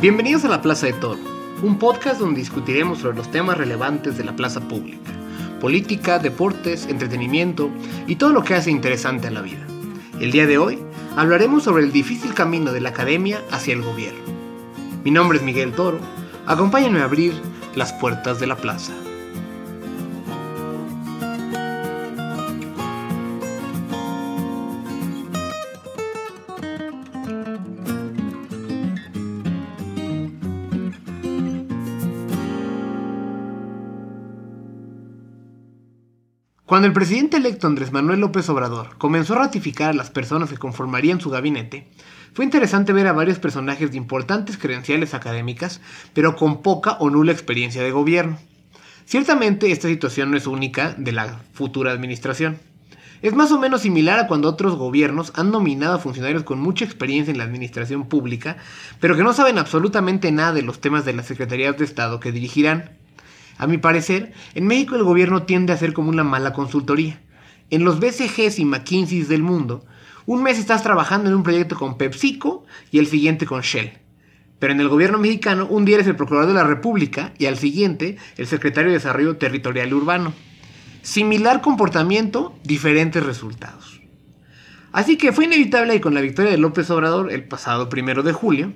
Bienvenidos a la Plaza de Toro, un podcast donde discutiremos sobre los temas relevantes de la plaza pública, política, deportes, entretenimiento y todo lo que hace interesante a la vida. El día de hoy hablaremos sobre el difícil camino de la academia hacia el gobierno. Mi nombre es Miguel Toro, acompáñenme a abrir las puertas de la plaza. Cuando el presidente electo Andrés Manuel López Obrador comenzó a ratificar a las personas que conformarían su gabinete, fue interesante ver a varios personajes de importantes credenciales académicas, pero con poca o nula experiencia de gobierno. Ciertamente esta situación no es única de la futura administración. Es más o menos similar a cuando otros gobiernos han nominado a funcionarios con mucha experiencia en la administración pública, pero que no saben absolutamente nada de los temas de las secretarías de Estado que dirigirán. A mi parecer, en México el gobierno tiende a ser como una mala consultoría. En los BCGs y McKinsey del mundo, un mes estás trabajando en un proyecto con PepsiCo y el siguiente con Shell. Pero en el gobierno mexicano, un día eres el procurador de la República y al siguiente el secretario de Desarrollo Territorial y Urbano. Similar comportamiento, diferentes resultados. Así que fue inevitable que con la victoria de López Obrador el pasado primero de julio,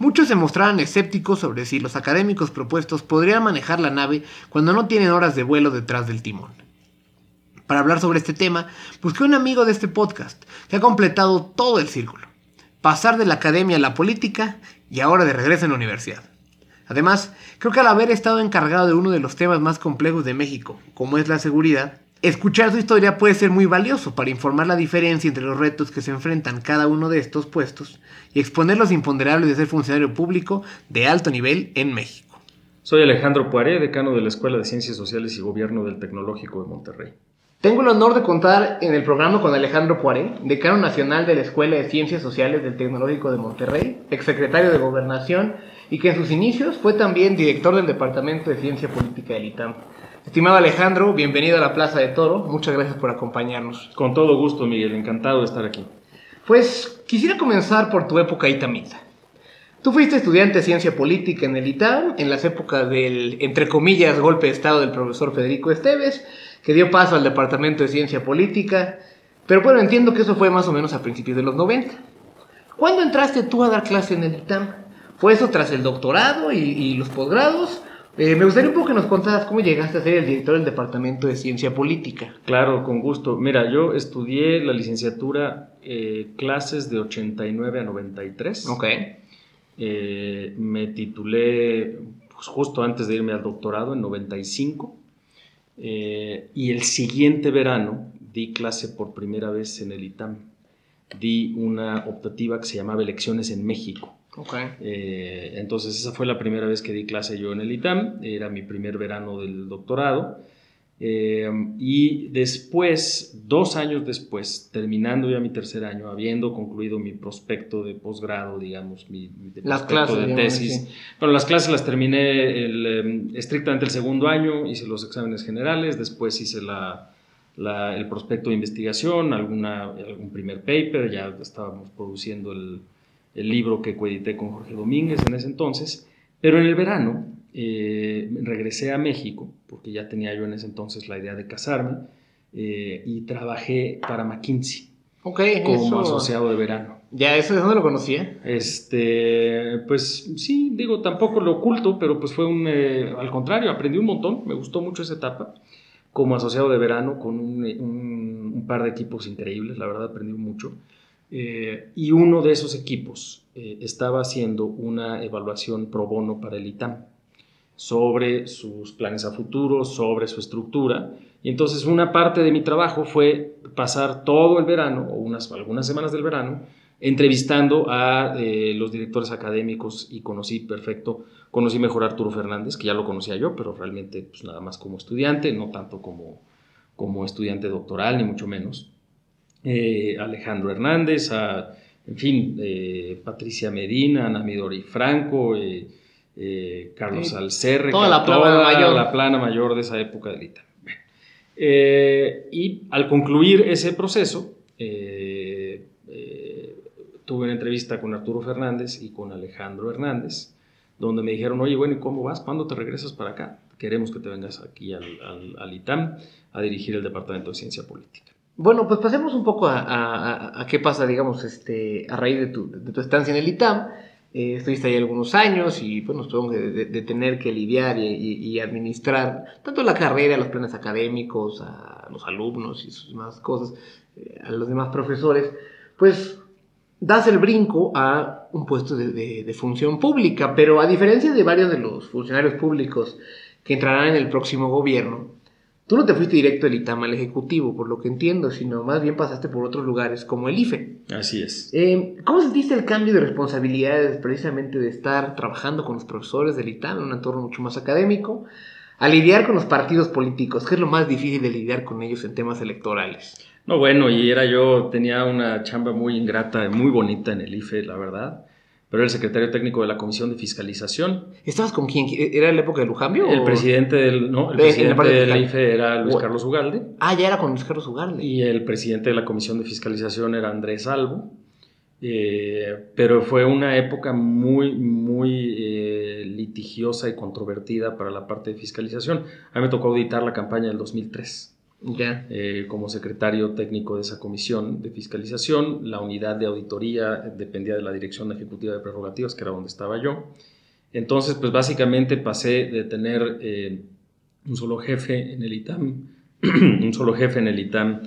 Muchos se mostraban escépticos sobre si los académicos propuestos podrían manejar la nave cuando no tienen horas de vuelo detrás del timón. Para hablar sobre este tema, busqué un amigo de este podcast que ha completado todo el círculo. Pasar de la academia a la política y ahora de regreso en la universidad. Además, creo que al haber estado encargado de uno de los temas más complejos de México, como es la seguridad, Escuchar su historia puede ser muy valioso para informar la diferencia entre los retos que se enfrentan cada uno de estos puestos y exponer los imponderables de ser funcionario público de alto nivel en México. Soy Alejandro Poiré, decano de la Escuela de Ciencias Sociales y Gobierno del Tecnológico de Monterrey. Tengo el honor de contar en el programa con Alejandro Poiré, decano nacional de la Escuela de Ciencias Sociales del Tecnológico de Monterrey, exsecretario de Gobernación y que en sus inicios fue también director del Departamento de Ciencia Política del ITAM. Estimado Alejandro, bienvenido a la Plaza de Toro. Muchas gracias por acompañarnos. Con todo gusto, Miguel. Encantado de estar aquí. Pues quisiera comenzar por tu época itamita. Tú fuiste estudiante de ciencia política en el ITAM en las épocas del, entre comillas, golpe de Estado del profesor Federico Esteves, que dio paso al Departamento de Ciencia Política. Pero bueno, entiendo que eso fue más o menos a principios de los 90. ¿Cuándo entraste tú a dar clase en el ITAM? ¿Fue eso tras el doctorado y, y los posgrados? Eh, me gustaría un poco que nos contaras cómo llegaste a ser el director del Departamento de Ciencia Política. Claro, con gusto. Mira, yo estudié la licenciatura eh, clases de 89 a 93. Ok. Eh, me titulé pues, justo antes de irme al doctorado en 95. y el siguiente verano di clase por primera vez en el ITAM. Di una optativa que se llamaba Elecciones en México. Okay. Eh, entonces esa fue la primera vez que di clase yo en el ITAM, era mi primer verano del doctorado. Eh, y después, dos años después, terminando ya mi tercer año, habiendo concluido mi prospecto de posgrado, digamos, mi, las clases, de tesis. Bueno, las clases las terminé el, estrictamente el segundo año, hice los exámenes generales, después hice la, la, el prospecto de investigación, alguna, algún primer paper, ya estábamos produciendo el, el libro que coedité con Jorge Domínguez en ese entonces, pero en el verano eh, regresé a México, porque ya tenía yo en ese entonces la idea de casarme, eh, y trabajé para McKinsey como asociado de verano. ¿Ya eso de dónde lo conocía? Este, pues sí, digo, tampoco lo oculto, pero pues fue un, eh, al contrario, aprendí un montón, me gustó mucho esa etapa como asociado de verano con un, un par de equipos increíbles, la verdad aprendí mucho. Eh, y uno de esos equipos eh, estaba haciendo una evaluación pro bono para el ITAM sobre sus planes a futuro, sobre su estructura. Y entonces una parte de mi trabajo fue pasar todo el verano, o unas, algunas semanas del verano, entrevistando a eh, los directores académicos y conocí perfecto, conocí mejor a Arturo Fernández, que ya lo conocía yo, pero realmente pues, nada más como estudiante, no tanto como, como estudiante doctoral, ni mucho menos. Eh, Alejandro Hernández, a, en fin, eh, Patricia Medina, Ana Midori Franco, eh, Carlos Alcerre, toda, la, plana mayor. la plana mayor de esa época de Ita. y al concluir ese proceso, tuve una entrevista con Arturo Fernández y con Alejandro Hernández, donde me dijeron, oye, bueno, ¿y cómo vas? ¿Cuándo te regresas para acá? Queremos que te vengas aquí al, al, ITAM a dirigir el Departamento de Ciencia Política. Bueno, pues pasemos un poco a, qué pasa, digamos, este, a raíz de tu, de estancia en el ITAM. Eh, estuviste ahí algunos años y bueno, supongo de, de, tener que lidiar y, administrar tanto la carrera, los planes académicos, a los alumnos y sus demás cosas, eh, a los demás profesores, pues das el brinco a un puesto de, de, función pública, pero a diferencia de varios de los funcionarios públicos que entrarán en el próximo gobierno, Tú no te fuiste directo del ITAM al Ejecutivo, por lo que entiendo, sino más bien pasaste por otros lugares como el IFE. Así es. Eh, ¿Cómo sentiste el cambio de responsabilidades precisamente de estar trabajando con los profesores del ITAM en un entorno mucho más académico, a lidiar con los partidos políticos? ¿Qué es lo más difícil de lidiar con ellos en temas electorales? No, bueno, y era yo, tenía una chamba muy ingrata, muy bonita en el IFE, la verdad pero era el secretario técnico de la Comisión de Fiscalización. ¿Estabas con quién? ¿Era la época de Lujambio? El presidente del, no, el presidente del IFE era Luis Carlos Ugalde. Ah, ya era con Luis Carlos Ugalde. Y el presidente de la Comisión de Fiscalización era Andrés Albo. Eh, pero fue una época muy, muy eh, litigiosa y controvertida para la parte de fiscalización. A mí me tocó auditar la campaña del 2003. Eh, como secretario técnico de esa comisión de fiscalización. La unidad de auditoría dependía de la Dirección Ejecutiva de Prerrogativas, que era donde estaba yo. Entonces, pues básicamente pasé de tener eh, un solo jefe en el ITAM, un solo jefe en el ITAM,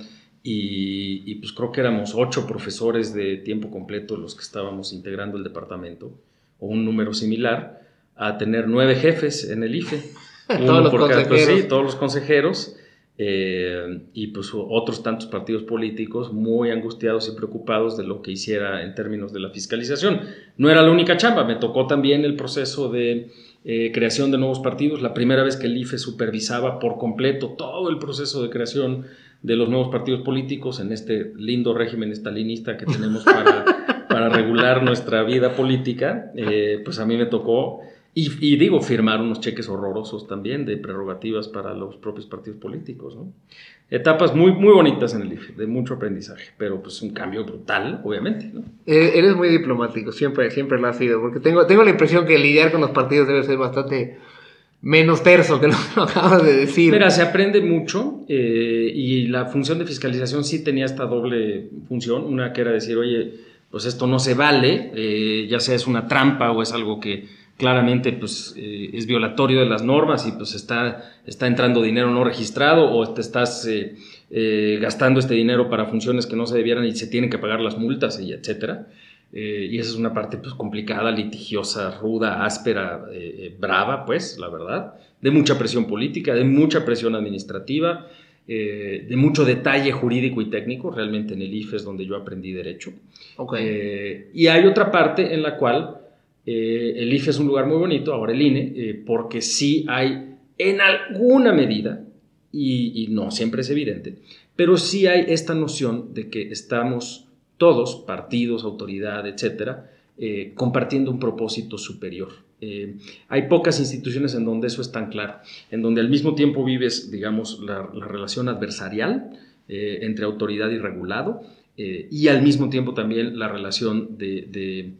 y, pues creo que éramos ocho profesores de tiempo completo los que estábamos integrando el departamento, o un número similar, a tener nueve jefes en el IFE. todos, los pues, sí, todos los consejeros eh, y pues otros tantos partidos políticos muy angustiados y preocupados de lo que hiciera en términos de la fiscalización. No era la única chamba, me tocó también el proceso de eh, creación de nuevos partidos, la primera vez que el IFE supervisaba por completo todo el proceso de creación de los nuevos partidos políticos en este lindo régimen estalinista que tenemos para, para regular nuestra vida política, eh, pues a mí me tocó y, digo, firmar unos cheques horrorosos también de prerrogativas para los propios partidos políticos. ¿no? Etapas muy, muy bonitas en el IFE, de mucho aprendizaje, pero pues un cambio brutal, obviamente. ¿no? Eh, eres muy diplomático, siempre, siempre lo has sido, porque tengo, tengo la impresión que lidiar con los partidos debe ser bastante menos terso que lo que acabas de decir. Mira, se aprende mucho eh, y la función de fiscalización sí tenía esta doble función, una que era decir, oye, pues esto no se vale, eh, ya sea es una trampa o es algo que claramente pues, eh, es violatorio de las normas y pues está, está entrando dinero no registrado o te estás eh, eh, gastando este dinero para funciones que no se debieran y se tienen que pagar las multas y etcétera. y esa es una parte pues, complicada, litigiosa, ruda, áspera, brava, pues, la verdad, de mucha presión política, de mucha presión administrativa, de mucho detalle jurídico y técnico, realmente en el IFE es donde yo aprendí derecho. y hay otra parte en la cual eh, el IFE es un lugar muy bonito, ahora el INE, eh, porque sí hay en alguna medida, y, no siempre es evidente, pero sí hay esta noción de que estamos todos, partidos, autoridad, etcétera, eh, compartiendo un propósito superior. hay pocas instituciones en donde eso es tan claro, en donde al mismo tiempo vives, digamos, la, relación adversarial entre autoridad y regulado, y al mismo tiempo también la relación de de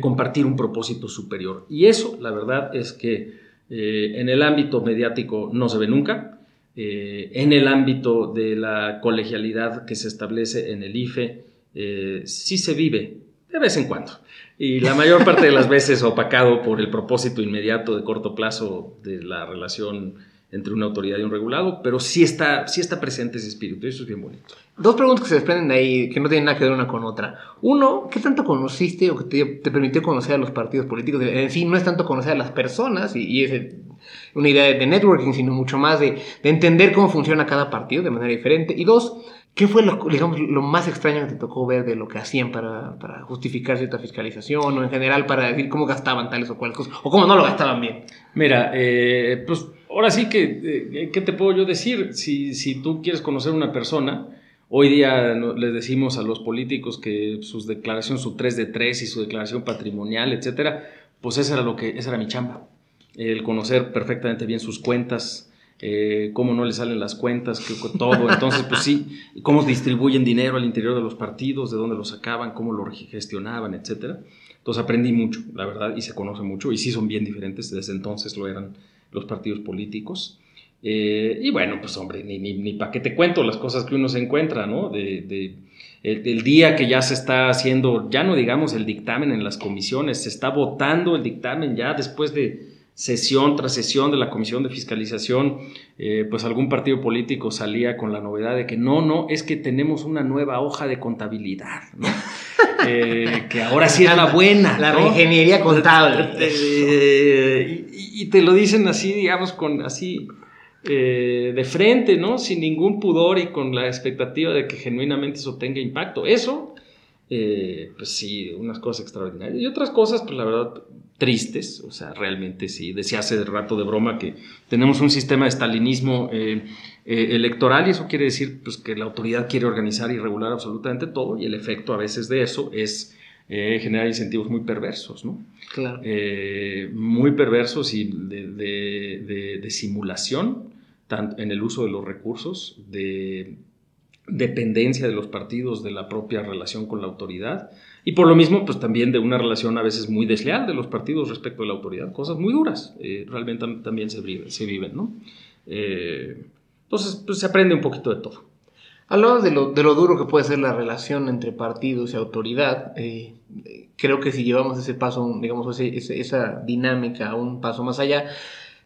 compartir un propósito superior. Y eso, la verdad, es que eh, en el ámbito mediático no se ve nunca. Eh, en el ámbito de la colegialidad que se establece en el IFE, eh, sí se vive de vez en cuando. Y la mayor parte de las veces opacado por el propósito inmediato de corto plazo de la relación entre una autoridad y un regulado, pero sí está, sí está presente ese espíritu y eso es bien bonito. Dos preguntas que se desprenden de ahí, que no tienen nada que ver una con otra. Uno, ¿qué tanto conociste o que te, permitió conocer a los partidos políticos? En sí, no es tanto conocer a las personas y, es una idea de, networking, sino mucho más de, entender cómo funciona cada partido de manera diferente. Y dos, ¿qué fue lo, digamos, lo más extraño que te tocó ver de lo que hacían para, para justificar cierta fiscalización o en general para decir cómo gastaban tales o cuales cosas o cómo no lo gastaban bien? Mira, eh, pues ahora sí que, eh, ¿qué te puedo yo decir? Si, si tú quieres conocer a una persona, hoy día les decimos a los políticos que sus declaraciones, su 3 de 3 y su declaración patrimonial, etcétera, pues esa era, lo que, esa era mi chamba. El conocer perfectamente bien sus cuentas, eh, cómo no le salen las cuentas, que, todo. Entonces, pues sí, cómo distribuyen dinero al interior de los partidos, de dónde lo sacaban, cómo lo gestionaban, etcétera. Entonces aprendí mucho, la verdad, y se conoce mucho, y sí son bien diferentes, desde entonces lo eran los partidos políticos. Eh, y bueno, pues hombre, ni, ni, ni para qué te cuento las cosas que uno se encuentra, ¿no? De, el, día que ya se está haciendo, ya no digamos el dictamen en las comisiones, se está votando el dictamen ya después de sesión tras sesión de la Comisión de Fiscalización, eh, pues algún partido político salía con la novedad de que no, no, es que tenemos una nueva hoja de contabilidad, ¿no? Eh, que ahora sí es la buena. La ingeniería contable. Y, te lo dicen así, digamos, con así eh, de frente, ¿no? Sin ningún pudor y con la expectativa de que genuinamente eso tenga impacto. Eso, eh, pues sí, unas cosas extraordinarias. Y otras cosas, pues la verdad, tristes. O sea, realmente sí. Decía hace rato de broma que tenemos un sistema de estalinismo eh, electoral y eso quiere decir pues, que la autoridad quiere organizar y regular absolutamente todo y el efecto a veces de eso es generar incentivos muy perversos, ¿no? Claro. muy perversos y de, de simulación tanto en el uso de los recursos, de dependencia de los partidos de la propia relación con la autoridad y por lo mismo pues también de una relación a veces muy desleal de los partidos respecto a la autoridad, cosas muy duras eh, realmente también se, se viven, ¿no? Eh, entonces pues se aprende un poquito de todo. Hablamos de lo, de lo duro que puede ser la relación entre partidos y autoridad. Eh, creo que si llevamos ese paso, digamos, esa dinámica a un paso más allá,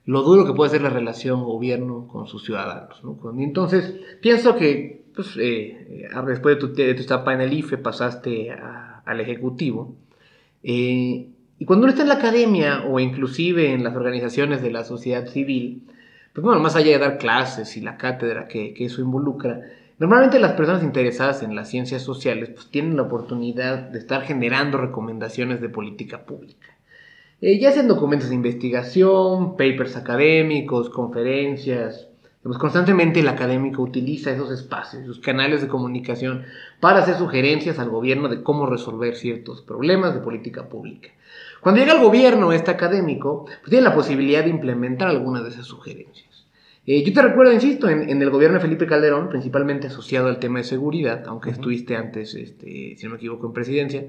lo duro que puede ser la relación gobierno con sus ciudadanos. ¿no? Entonces, pienso que pues, eh, eh, después de tu, etapa en el IFE pasaste al Ejecutivo. Y cuando uno está en la academia o inclusive en las organizaciones de la sociedad civil, pues más allá de dar clases y la cátedra que eso involucra, normalmente las personas interesadas en las ciencias sociales pues tienen la oportunidad de estar generando recomendaciones de política pública. Eh, ya sean documentos de investigación, papers académicos, conferencias. constantemente el académico utiliza esos espacios, sus canales de comunicación para hacer sugerencias al gobierno de cómo resolver ciertos problemas de política pública. Cuando llega al gobierno este académico, pues tiene la posibilidad de implementar algunas de esas sugerencias. Eh, yo te recuerdo, insisto, en, el gobierno de Felipe Calderón, principalmente asociado al tema de seguridad, aunque estuviste antes, este, si no me equivoco, en presidencia,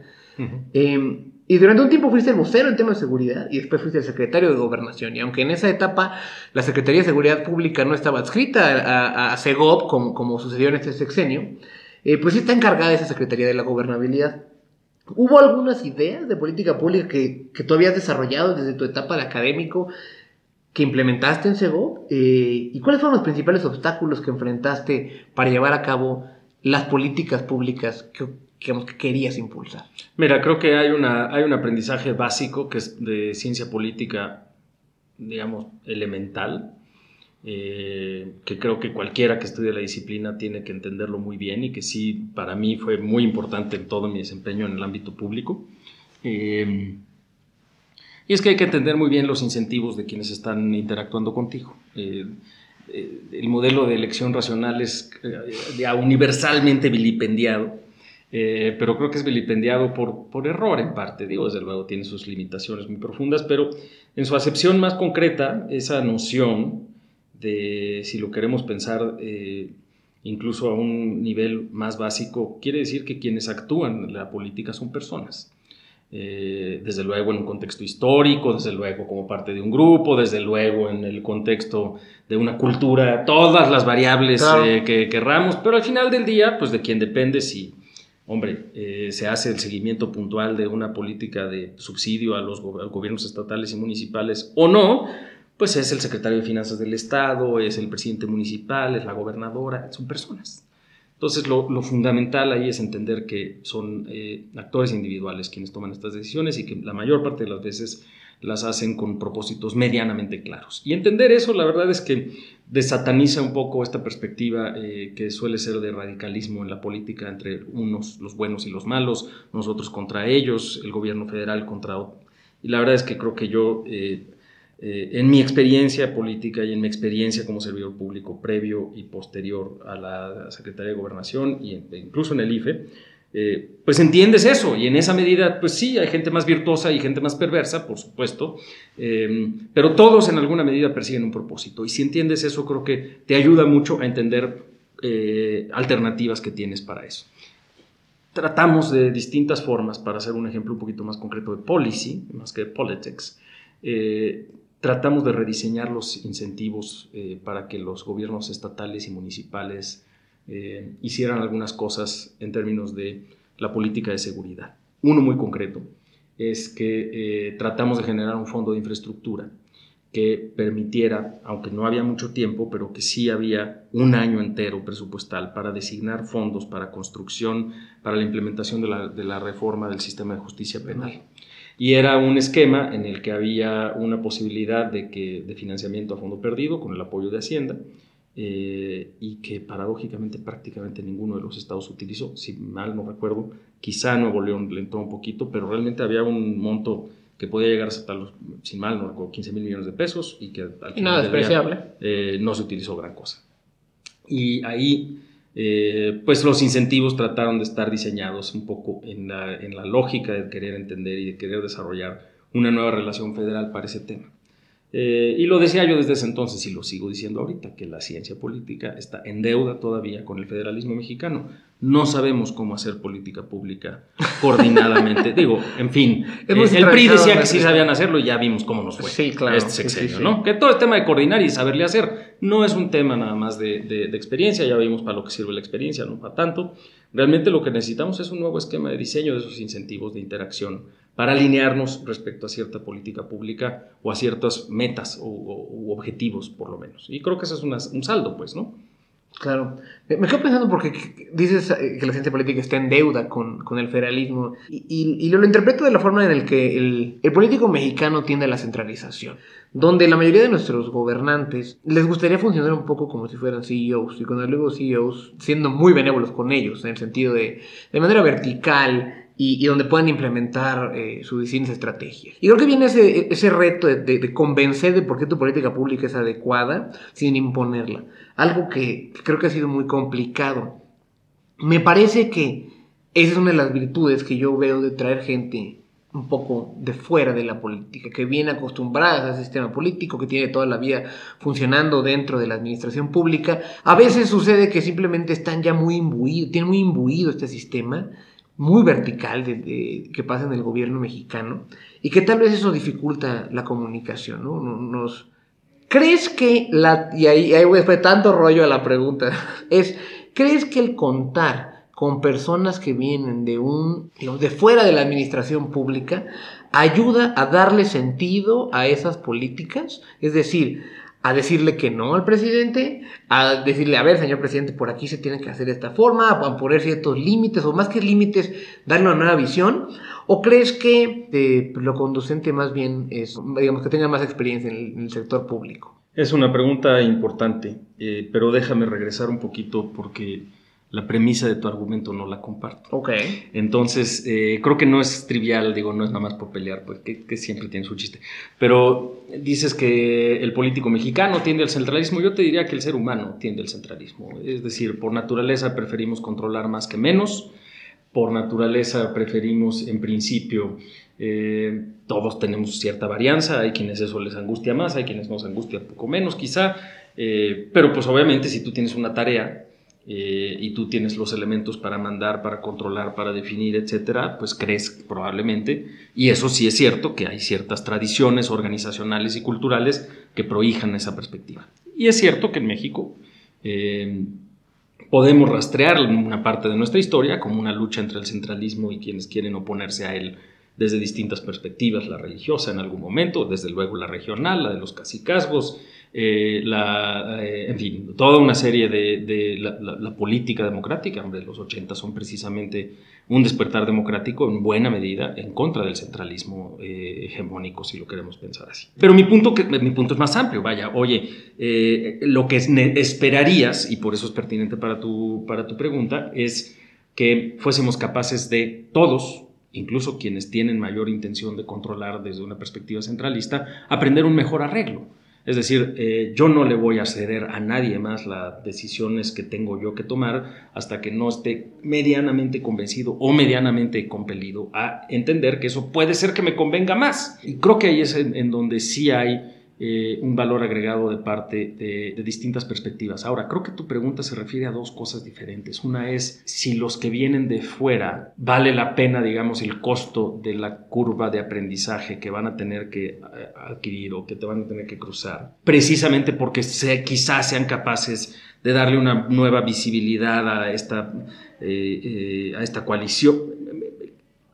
y durante un tiempo fuiste el vocero en temas de seguridad y después fuiste el secretario de gobernación. Y aunque en esa etapa la Secretaría de Seguridad Pública no estaba adscrita a, a como, sucedió en este sexenio, eh, pues está encargada esa Secretaría de la Gobernabilidad. ¿Hubo algunas ideas de política pública que, que tú habías desarrollado desde tu etapa de académico que implementaste en SEGOP? Eh, ¿Y cuáles fueron los principales obstáculos que enfrentaste para llevar a cabo las políticas públicas que, que querías impulsar? Mira, creo que hay un aprendizaje básico que es de ciencia política, digamos, elemental, eh, que creo que cualquiera que estudie la disciplina tiene que entenderlo muy bien y que sí, para mí fue muy importante en todo mi desempeño en el ámbito público. Eh, y es que hay que entender muy bien los incentivos de quienes están interactuando contigo. Eh, el modelo de elección racional es ya universalmente vilipendiado eh, pero creo que es vilipendiado por, por error en parte, digo, desde luego tiene sus limitaciones muy profundas, pero en su acepción más concreta, esa noción de, si lo queremos pensar eh, incluso a un nivel más básico, quiere decir que quienes actúan en la política son personas. Eh, desde luego en un contexto histórico, desde luego como parte de un grupo, desde luego en el contexto de una cultura, todas las variables que querramos, pero al final del día, pues de quien depende si hombre, eh, se hace el seguimiento puntual de una política de subsidio a los gobiernos estatales y municipales o no, pues es el secretario de Finanzas del Estado, es el presidente municipal, es la gobernadora, son personas. Entonces, lo, fundamental ahí es entender que son eh, actores individuales quienes toman estas decisiones y que la mayor parte de las veces las hacen con propósitos medianamente claros. Y entender eso, la verdad es que desataniza un poco esta perspectiva eh, que suele ser de radicalismo en la política entre unos, los buenos y los malos, nosotros contra ellos, el gobierno federal contra otros. Y la verdad es que creo que yo, eh, eh, en mi experiencia política y en mi experiencia como servidor público previo y posterior a la Secretaría de Gobernación e incluso en el IFE, eh, pues entiendes eso y en esa medida, pues sí, hay gente más virtuosa y gente más perversa, por supuesto, eh, pero todos en alguna medida persiguen un propósito y si entiendes eso creo que te ayuda mucho a entender eh, alternativas que tienes para eso. Tratamos de distintas formas, para hacer un ejemplo un poquito más concreto de policy, más que politics, tratamos de rediseñar los incentivos para que los gobiernos estatales y municipales eh, hicieran algunas cosas en términos de la política de seguridad. Uno muy concreto es que eh, tratamos de generar un fondo de infraestructura que permitiera, aunque no había mucho tiempo, pero que sí había un año entero presupuestal para designar fondos para construcción, para la implementación de la reforma del sistema de justicia penal. Y era un esquema en el que había una posibilidad de, que, de financiamiento a fondo perdido con el apoyo de Hacienda, eh, y que paradójicamente prácticamente ninguno de los estados utilizó. Si mal no recuerdo, quizá Nuevo León le entró un poquito, pero realmente había un monto que podía llegar hasta los, sin mal no recuerdo, 15 mil millones de pesos y que al final Nada despreciable. Eh, no se utilizó gran cosa. Y ahí, eh, pues los incentivos trataron de estar diseñados un poco en la, en la lógica de querer entender y de querer desarrollar una nueva relación federal para ese tema. Eh, y lo decía yo desde ese entonces y lo sigo diciendo ahorita, que la ciencia política está en deuda todavía con el federalismo mexicano. No sabemos cómo hacer política pública coordinadamente. Digo, en fin, eh, el PRI decía que sí sabían hacerlo y ya vimos cómo nos fue sí, claro, este sexenio, ¿no? Que todo el tema de coordinar y saberle hacer no es un tema nada más de, experiencia, ya vimos para lo que sirve la experiencia, no para tanto. Realmente lo que necesitamos es un nuevo esquema de diseño de esos incentivos de interacción para alinearnos respecto a cierta política pública o a ciertas metas o, objetivos, por lo menos. Y creo que ese es un saldo, pues, ¿no? Claro. Me quedo pensando porque dices eh, que la ciencia política está en deuda con, con el federalismo y, y, lo, interpreto de la forma en la que el, el, político mexicano tiende a la centralización, donde la mayoría de nuestros gobernantes les gustaría funcionar un poco como si fueran CEOs, y cuando digo CEOs, siendo muy benévolos con ellos, en el sentido de, de manera vertical, y, donde puedan implementar eh, sus distintas estrategias. Y creo que viene ese, ese reto de, convencer de por qué tu política pública es adecuada sin imponerla. Algo que creo que ha sido muy complicado. Me parece que esa es una de las virtudes que yo veo de traer gente un poco de fuera de la política, que viene acostumbrada al sistema político, que tiene toda la vida funcionando dentro de la administración pública. A veces sucede que simplemente están ya muy imbuidos, tienen muy imbuido este sistema muy vertical de, que pasa en el gobierno mexicano y que tal vez eso dificulta la comunicación, ¿no? Nos, ¿Crees que la... y ahí, ahí después tanto rollo a la pregunta, es, ¿crees que el contar con personas que vienen de un, de fuera de la administración pública ayuda a darle sentido a esas políticas? Es decir, a decirle que no al presidente, a decirle, a ver, señor presidente, por aquí se tiene que hacer de esta forma, a poner ciertos límites, o más que límites, darle una nueva visión? ¿O crees que eh, lo conducente más bien es, digamos, que tenga más experiencia en el, sector público? Es una pregunta importante, eh, pero déjame regresar un poquito porque la premisa de tu argumento no la comparto. Ok. Entonces, eh, creo que no es trivial, digo, no es nada más por pelear, pues, que, siempre tiene su chiste. Pero dices que el político mexicano tiende al centralismo, yo te diría que el ser humano tiende al centralismo. Es decir, por naturaleza preferimos controlar más que menos, por naturaleza preferimos, en principio, eh, todos tenemos cierta varianza, hay quienes eso les angustia más, hay quienes nos angustia un poco menos quizá, eh, pero pues obviamente si tú tienes una tarea, eh, y tú tienes los elementos para mandar, para controlar, para definir, etcétera, pues crees probablemente, y eso sí es cierto, que hay ciertas tradiciones organizacionales y culturales que prohijan esa perspectiva. Y es cierto que en México eh, podemos rastrear una parte de nuestra historia como una lucha entre el centralismo y quienes quieren oponerse a él desde distintas perspectivas, la religiosa en algún momento, desde luego la regional, la de los cacicazgos, eh, la, eh, en fin, toda una serie de, la, política democrática, hombre, los 80 son precisamente un despertar democrático en buena medida en contra del centralismo eh, hegemónico, si lo queremos pensar así. Pero mi punto, que, mi punto es más amplio, vaya, oye, lo que esperarías, y por eso es pertinente para tu, para tu pregunta, es que fuésemos capaces de todos, incluso quienes tienen mayor intención de controlar desde una perspectiva centralista, aprender un mejor arreglo Es decir, eh, yo no le voy a ceder a nadie más las decisiones que tengo yo que tomar hasta que no esté medianamente convencido o medianamente compelido a entender que eso puede ser que me convenga más. Y creo que ahí es en donde sí hay eh, un valor agregado de parte de, distintas perspectivas. Ahora, creo que tu pregunta se refiere a dos cosas diferentes. Una es si los que vienen de fuera vale la pena, digamos, el costo de la curva de aprendizaje que van a tener que eh, adquirir o que te van a tener que cruzar, precisamente porque quizás sean capaces de darle una nueva visibilidad a esta, eh, a esta coalición.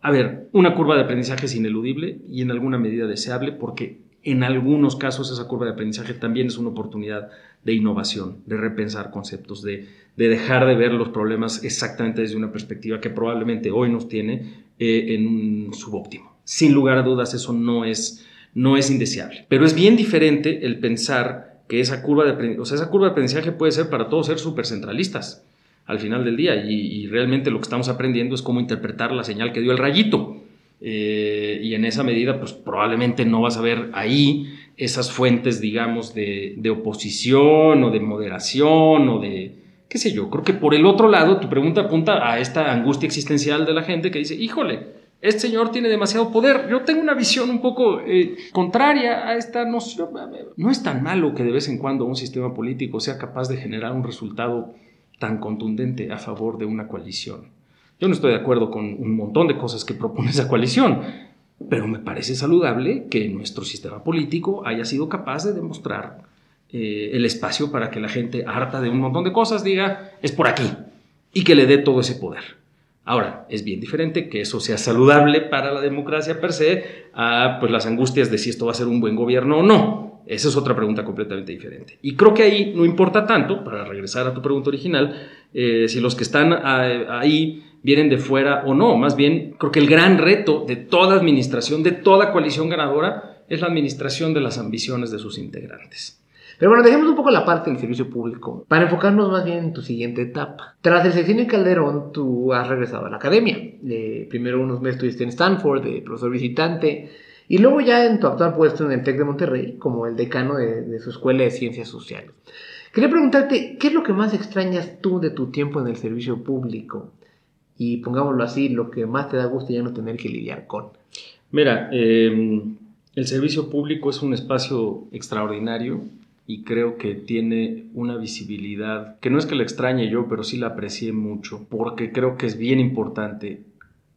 A ver, una curva de aprendizaje es ineludible y en alguna medida deseable porque en algunos casos esa curva de aprendizaje también es una oportunidad de innovación, de repensar conceptos, de, dejar de ver los problemas exactamente desde una perspectiva que probablemente hoy nos tiene eh, en un subóptimo. Sin lugar a dudas, eso no es, no es indeseable. Pero es bien diferente el pensar que esa curva de, o sea, esa curva de aprendizaje puede ser para todos ser súper centralistas al final del día y realmente lo que estamos aprendiendo es cómo interpretar la señal que dio el rayito. Eh, y en esa medida, pues probablemente no vas a ver ahí esas fuentes, digamos, de, oposición o de moderación o de, qué sé yo. Creo que por el otro lado, tu pregunta apunta a esta angustia existencial de la gente que dice, híjole, este señor tiene demasiado poder. Yo tengo una visión un poco eh, contraria a esta noción. No es tan malo que de vez en cuando un sistema político sea capaz de generar un resultado tan contundente a favor de una coalición. Yo no estoy de acuerdo con un montón de cosas que propone esa coalición, pero me parece saludable que nuestro sistema político haya sido capaz de demostrar eh, el espacio para que la gente harta de un montón de cosas diga, es por aquí, y que le dé todo ese poder. Ahora, es bien diferente que eso sea saludable para la democracia per se a pues, las angustias de si esto va a ser un buen gobierno o no. Esa es otra pregunta completamente diferente. Y creo que ahí no importa tanto, para regresar a tu pregunta original, eh, si los que están eh, ahí vienen de fuera o no. Más bien, creo que el gran reto de toda administración, de toda coalición ganadora, es la administración de las ambiciones de sus integrantes. Pero bueno, dejemos un poco la parte del servicio público para enfocarnos más bien en tu siguiente etapa. Tras el sexenio Calderón, tú has regresado a la academia. Eh, primero unos meses estuviste en Stanford, de profesor visitante, y luego ya en tu actual puesto en el TEC de Monterrey, como el decano de, de su Escuela de Ciencias Sociales. Quería preguntarte, ¿qué es lo que más extrañas tú de tu tiempo en el servicio público? Y pongámoslo así, lo que más te da gusto ya no tener que lidiar con. Mira, em, el servicio público es un espacio extraordinario y creo que tiene una visibilidad que no es que la extrañe yo, pero sí la aprecié mucho, porque creo que es bien importante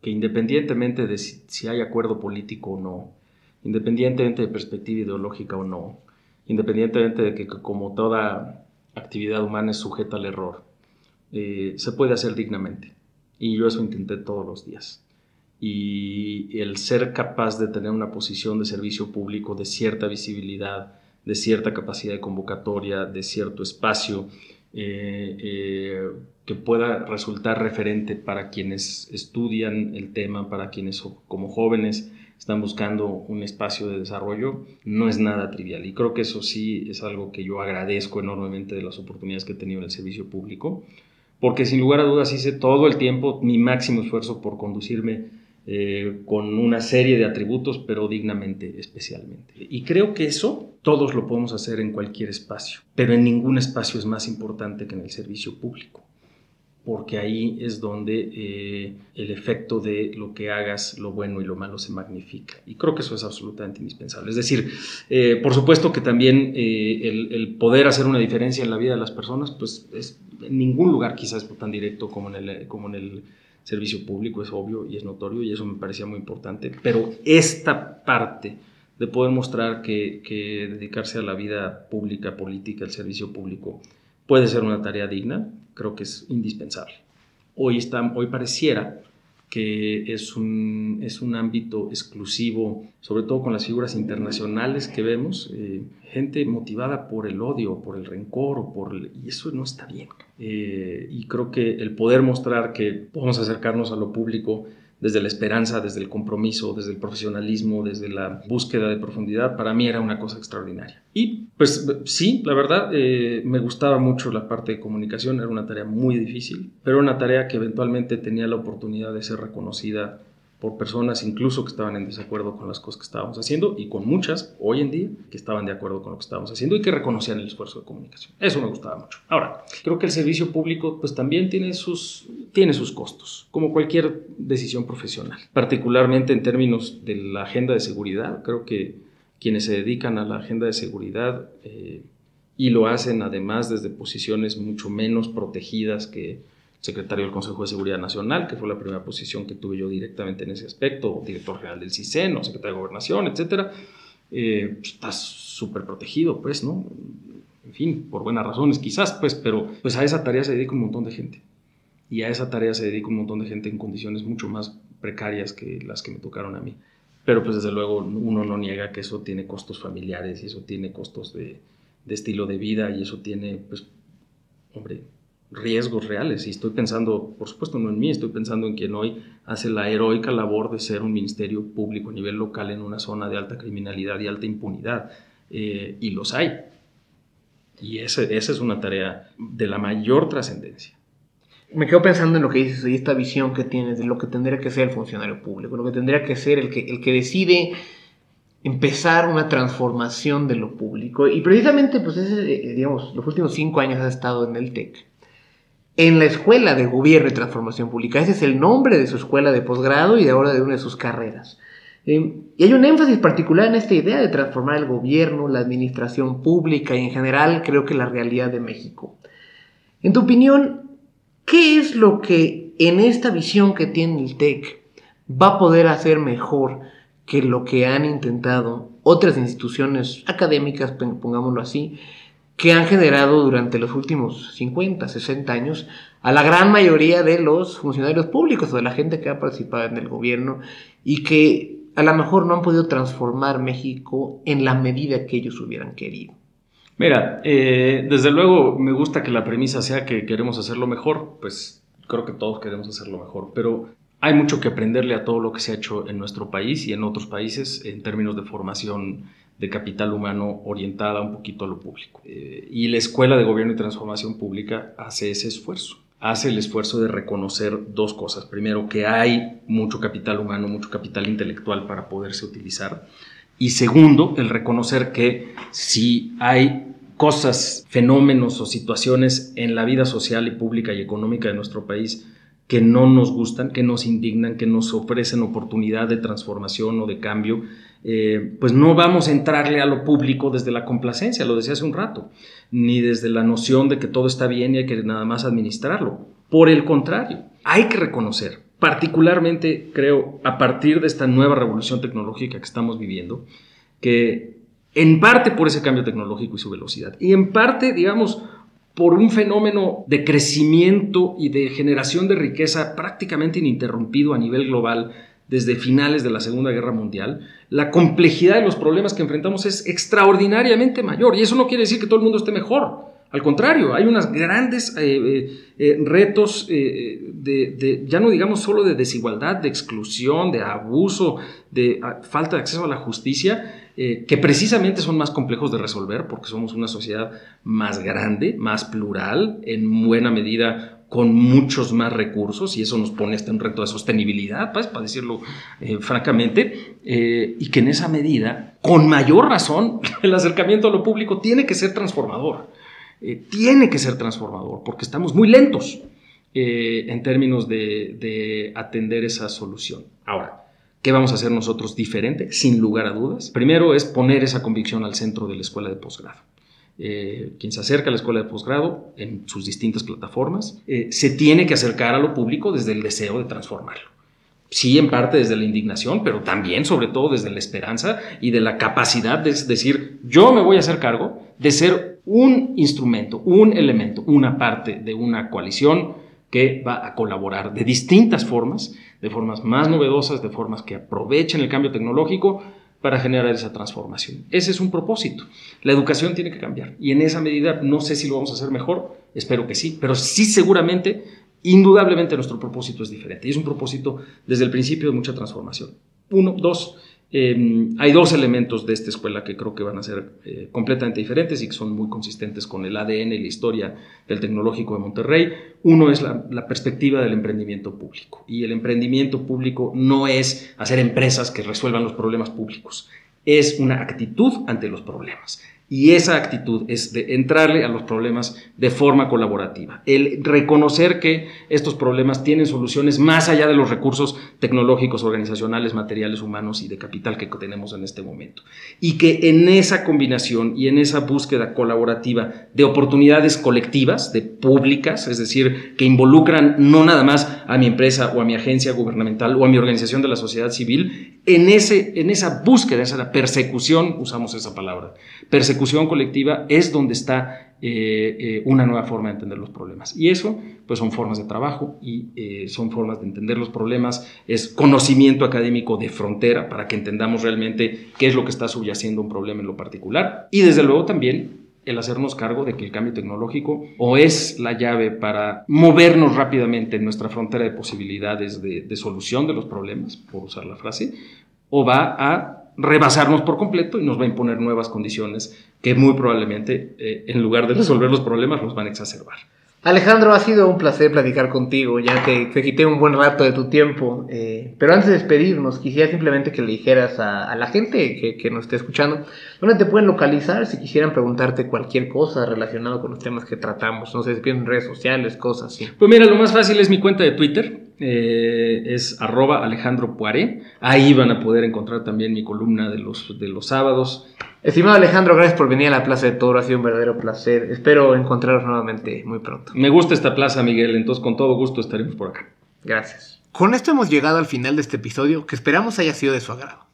que independientemente de si, hay acuerdo político o no, independientemente de perspectiva ideológica o no, independientemente de que como toda actividad humana es sujeta al error, eh, se puede hacer dignamente. Y yo eso intenté todos los días. Y el ser capaz de tener una posición de servicio público de cierta visibilidad, de cierta capacidad de convocatoria, de cierto espacio, eh, eh, que pueda resultar referente para quienes estudian el tema, para quienes como jóvenes están buscando un espacio de desarrollo, no es nada trivial. Y creo que eso sí es algo que yo agradezco enormemente de las oportunidades que he tenido en el servicio público porque sin lugar a dudas hice todo el tiempo mi máximo esfuerzo por conducirme eh, con una serie de atributos, pero dignamente, especialmente. Y creo que eso todos lo podemos hacer en cualquier espacio, pero en ningún espacio es más importante que en el servicio público porque ahí es donde eh, el efecto de lo que hagas, lo bueno y lo malo se magnifica. Y creo que eso es absolutamente indispensable. Es decir, eh, por supuesto que también eh, el, poder hacer una diferencia en la vida de las personas, pues es, en ningún lugar quizás tan directo como en, el, como en el servicio público, es obvio y es notorio y eso me parecía muy importante. Pero esta parte de poder mostrar que, que dedicarse a la vida pública, política, el servicio público, puede ser una tarea digna, creo que es indispensable. Hoy, está, hoy pareciera que es un, es un ámbito exclusivo, sobre todo con las figuras internacionales que vemos, eh, gente motivada por el odio, por el rencor, o por y eso no está bien. Eh, y creo que el poder mostrar que podemos acercarnos a lo público desde la esperanza, desde el compromiso, desde el profesionalismo, desde la búsqueda de profundidad, para mí era una cosa extraordinaria. Y pues sí, la verdad, eh, me gustaba mucho la parte de comunicación, era una tarea muy difícil, pero una tarea que eventualmente tenía la oportunidad de ser reconocida por personas incluso que estaban en desacuerdo con las cosas que estábamos haciendo y con muchas hoy en día que estaban de acuerdo con lo que estábamos haciendo y que reconocían el esfuerzo de comunicación. Eso me gustaba mucho. Ahora, creo que el servicio público pues también tiene sus, tiene sus costos, como cualquier decisión profesional, particularmente en términos de la agenda de seguridad. Creo que quienes se dedican a la agenda de seguridad eh, y lo hacen además desde posiciones mucho menos protegidas que secretario del Consejo de Seguridad Nacional, que fue la primera posición que tuve yo directamente en ese aspecto, director general del CISEN, o secretario de Gobernación, etcétera, eh, pues, estás súper protegido, pues, ¿no? En fin, por buenas razones quizás, pues, pero pues a esa tarea se dedica un montón de gente. Y a esa tarea se dedica un montón de gente en condiciones mucho más precarias que las que me tocaron a mí. Pero pues desde luego uno no niega que eso tiene costos familiares y eso tiene costos de, de estilo de vida y eso tiene, pues, hombre, riesgos reales. Y estoy pensando, por supuesto, no en mí, estoy pensando en quien hoy hace la heroica labor de ser un ministerio público a nivel local en una zona de alta criminalidad y alta impunidad. Eh, y los hay. Y esa es una tarea de la mayor trascendencia. Me quedo pensando en lo que dices y esta visión que tienes de lo que tendría que ser el funcionario público, lo que tendría que ser el que, el que decide empezar una transformación de lo público. Y precisamente, pues, ese, digamos, los últimos cinco años has estado en el TEC en la Escuela de Gobierno y Transformación Pública. Ese es el nombre de su escuela de posgrado y de ahora de una de sus carreras. Eh, y hay un énfasis particular en esta idea de transformar el gobierno, la administración pública y en general creo que la realidad de México. En tu opinión, ¿qué es lo que en esta visión que tiene el TEC va a poder hacer mejor que lo que han intentado otras instituciones académicas, pongámoslo así, que han generado durante los últimos 50, 60 años a la gran mayoría de los funcionarios públicos o de la gente que ha participado en el gobierno y que a lo mejor no han podido transformar México en la medida que ellos hubieran querido. Mira, eh, desde luego me gusta que la premisa sea que queremos hacerlo mejor, pues creo que todos queremos hacerlo mejor, pero hay mucho que aprenderle a todo lo que se ha hecho en nuestro país y en otros países en términos de formación de capital humano orientada un poquito a lo público. Eh, y la Escuela de Gobierno y Transformación Pública hace ese esfuerzo. Hace el esfuerzo de reconocer dos cosas. Primero, que hay mucho capital humano, mucho capital intelectual para poderse utilizar. Y segundo, el reconocer que si hay cosas, fenómenos o situaciones en la vida social y pública y económica de nuestro país que no nos gustan, que nos indignan, que nos ofrecen oportunidad de transformación o de cambio, eh, pues no vamos a entrarle a lo público desde la complacencia, lo decía hace un rato, ni desde la noción de que todo está bien y hay que nada más administrarlo. Por el contrario, hay que reconocer, particularmente creo a partir de esta nueva revolución tecnológica que estamos viviendo, que en parte por ese cambio tecnológico y su velocidad, y en parte, digamos, por un fenómeno de crecimiento y de generación de riqueza prácticamente ininterrumpido a nivel global, desde finales de la Segunda Guerra Mundial, la complejidad de los problemas que enfrentamos es extraordinariamente mayor. Y eso no quiere decir que todo el mundo esté mejor. Al contrario, hay unos grandes eh, eh, eh, retos de, ya no digamos solo de desigualdad, de exclusión, de abuso, de ah, falta de acceso a la justicia, que precisamente son más complejos de resolver porque somos una sociedad más grande, más plural, en buena medida con muchos más recursos y eso nos pone hasta un reto de sostenibilidad, pues, para decirlo eh, francamente, eh, y que en esa medida, con mayor razón, el acercamiento a lo público tiene que ser transformador, eh, tiene que ser transformador, porque estamos muy lentos en términos de, de atender esa solución. Ahora, ¿Qué vamos a hacer nosotros diferente? Sin lugar a dudas. Primero es poner esa convicción al centro de la escuela de posgrado. Eh, quien se acerca a la escuela de posgrado en sus distintas plataformas, eh, se tiene que acercar a lo público desde el deseo de transformarlo. Sí, en parte desde la indignación, pero también, sobre todo, desde la esperanza y de la capacidad de decir, yo me voy a hacer cargo de ser un instrumento, un elemento, una parte de una coalición que va a colaborar de distintas formas, de formas más novedosas, de formas que aprovechen el cambio tecnológico, para generar esa transformación. Ese es un propósito. La educación tiene que cambiar y en esa medida no sé si lo vamos a hacer mejor, espero que sí, pero sí seguramente, indudablemente nuestro propósito es diferente y es un propósito desde el principio de mucha transformación. Uno, dos, Em, hay dos elementos de esta escuela que creo que van a ser eh, completamente diferentes y que son muy consistentes con el ADN y la historia del tecnológico de Monterrey. Uno es la, la, perspectiva del emprendimiento público. Y el emprendimiento público no es hacer empresas que resuelvan los problemas públicos, es una actitud ante los problemas. Y esa actitud es de entrarle a los problemas de forma colaborativa. El reconocer que estos problemas tienen soluciones más allá de los recursos tecnológicos, organizacionales, materiales, humanos y de capital que tenemos en este momento. Y que en esa combinación y en esa búsqueda colaborativa de oportunidades colectivas, de públicas, es decir, que involucran no nada más a mi empresa o a mi agencia gubernamental o a mi organización de la sociedad civil, en, ese, en esa búsqueda, esa persecución, usamos esa palabra, persecución colectiva es donde está eh, eh, una nueva forma de entender los problemas. Y eso, pues son formas de trabajo y eh, son formas de entender los problemas, es conocimiento académico de frontera para que entendamos realmente qué es lo que está subyaciendo un problema en lo particular. Y desde luego también el hacernos cargo de que el cambio tecnológico o es la llave para movernos rápidamente en nuestra frontera de posibilidades de, solución de los problemas, por usar la frase, o va a rebasarnos por completo y nos va a imponer nuevas condiciones que muy probablemente, eh, en lugar de resolver los problemas, los van a exacerbar. Alejandro, ha sido un placer platicar contigo, ya que te quité un buen rato de tu tiempo. Eh, pero antes de despedirnos, quisiera simplemente que le dijeras a, la gente que, nos esté escuchando, ¿dónde te pueden localizar si quisieran preguntarte cualquier cosa relacionado con los temas que tratamos? No sé si en redes sociales, cosas así. Pues mira, lo más fácil es mi cuenta de Twitter, eh, es arroba Alejandro Poiré. Ahí van a poder encontrar también mi columna de los, de los sábados. Estimado Alejandro, gracias por venir a la Plaza de Toro, ha sido un verdadero placer. Espero encontraros nuevamente muy pronto. Me gusta esta plaza, Miguel, entonces con todo gusto estaremos por acá. Gracias. Con esto hemos llegado al final de este episodio que esperamos haya sido de su agrado.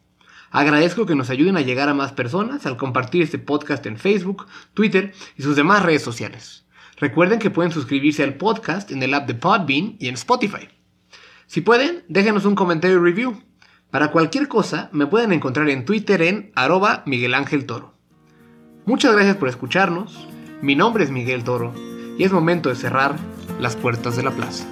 Agradezco que nos ayuden a llegar a más personas al compartir este podcast en Facebook, Twitter y sus demás redes sociales. Recuerden que pueden suscribirse al podcast en el app de Podbean y en Spotify. Si pueden, déjenos un comentario y review. Para cualquier cosa, me pueden encontrar en Twitter en arroba Miguel Ángel Toro. Muchas gracias por escucharnos. Mi nombre es Miguel Toro y es momento de cerrar las puertas de la plaza.